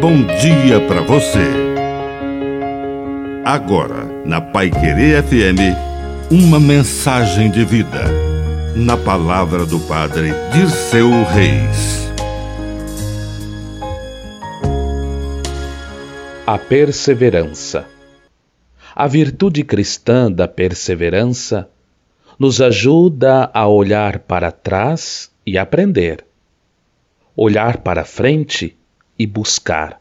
bom dia para você. Agora, na Pai Querer FM, uma mensagem de vida. Na palavra do Padre Dirceu Reis. A perseverança. A virtude cristã da perseverança nos ajuda a olhar para trás e aprender. Olhar para frente e buscar.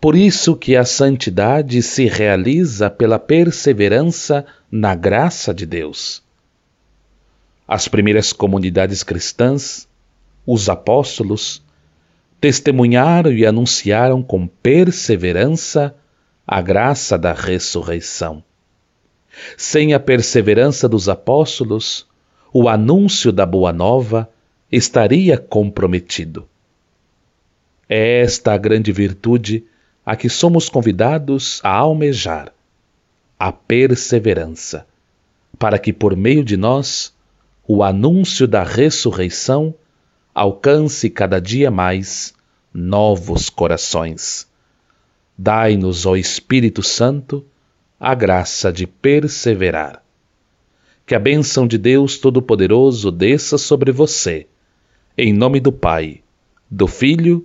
Por isso que a santidade se realiza pela perseverança na graça de Deus. As primeiras comunidades cristãs, os apóstolos, testemunharam e anunciaram com perseverança a graça da ressurreição. Sem a perseverança dos apóstolos, o anúncio da Boa Nova estaria comprometido. É esta a grande virtude a que somos convidados a almejar, a perseverança, para que por meio de nós o anúncio da ressurreição alcance cada dia mais novos corações. Dai-nos, ó Espírito Santo, a graça de perseverar. Que a bênção de Deus Todo-Poderoso desça sobre você, em nome do Pai, do Filho